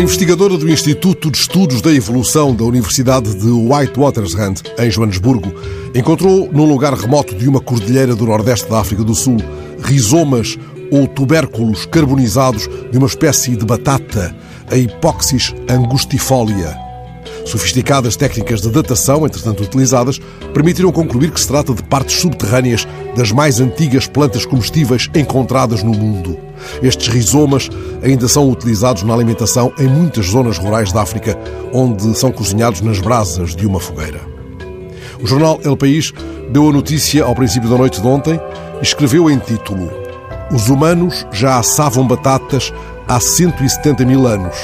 investigadora do Instituto de Estudos da Evolução da Universidade de Witwatersrand, em Joanesburgo, encontrou num lugar remoto de uma cordilheira do nordeste da África do Sul rizomas ou tubérculos carbonizados de uma espécie de batata, a Hipóxis angustifolia. Sofisticadas técnicas de datação, entretanto utilizadas, permitiram concluir que se trata de partes subterrâneas das mais antigas plantas comestíveis encontradas no mundo. Estes rizomas ainda são utilizados na alimentação em muitas zonas rurais da África, onde são cozinhados nas brasas de uma fogueira. O jornal El País deu a notícia ao princípio da noite de ontem e escreveu em título: Os humanos já assavam batatas há 170 mil anos.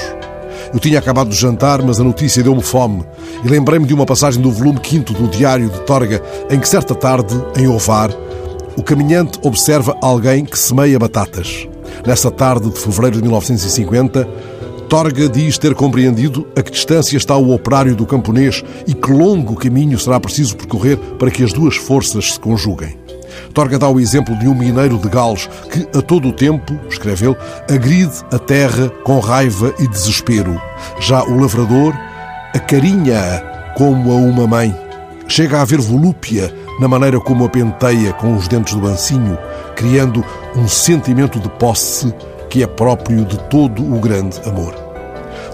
Eu tinha acabado de jantar, mas a notícia deu-me fome e lembrei-me de uma passagem do volume 5 do Diário de Torga, em que certa tarde, em Ovar, o caminhante observa alguém que semeia batatas. Nessa tarde de fevereiro de 1950, Torga diz ter compreendido a que distância está o operário do camponês e que longo caminho será preciso percorrer para que as duas forças se conjuguem. Torga dá o exemplo de um mineiro de Gales que, a todo o tempo, escreve ele, agride a terra com raiva e desespero. Já o lavrador acarinha-a como a uma mãe. Chega a haver volúpia na maneira como a penteia com os dentes do ancinho, criando um sentimento de posse que é próprio de todo o grande amor.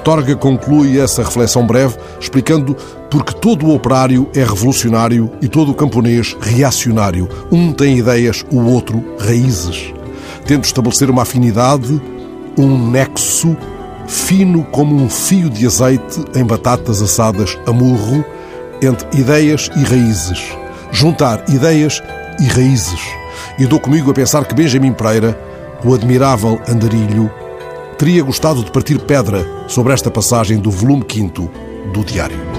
Torga conclui essa reflexão breve explicando porque todo o operário é revolucionário e todo o camponês reacionário. Um tem ideias, o outro raízes. Tento estabelecer uma afinidade, um nexo fino como um fio de azeite em batatas assadas a murro entre ideias e raízes. Juntar ideias e raízes. E dou comigo a pensar que Benjamin Pereira, o admirável andarilho, teria gostado de partir pedra sobre esta passagem do volume 5 do Diário.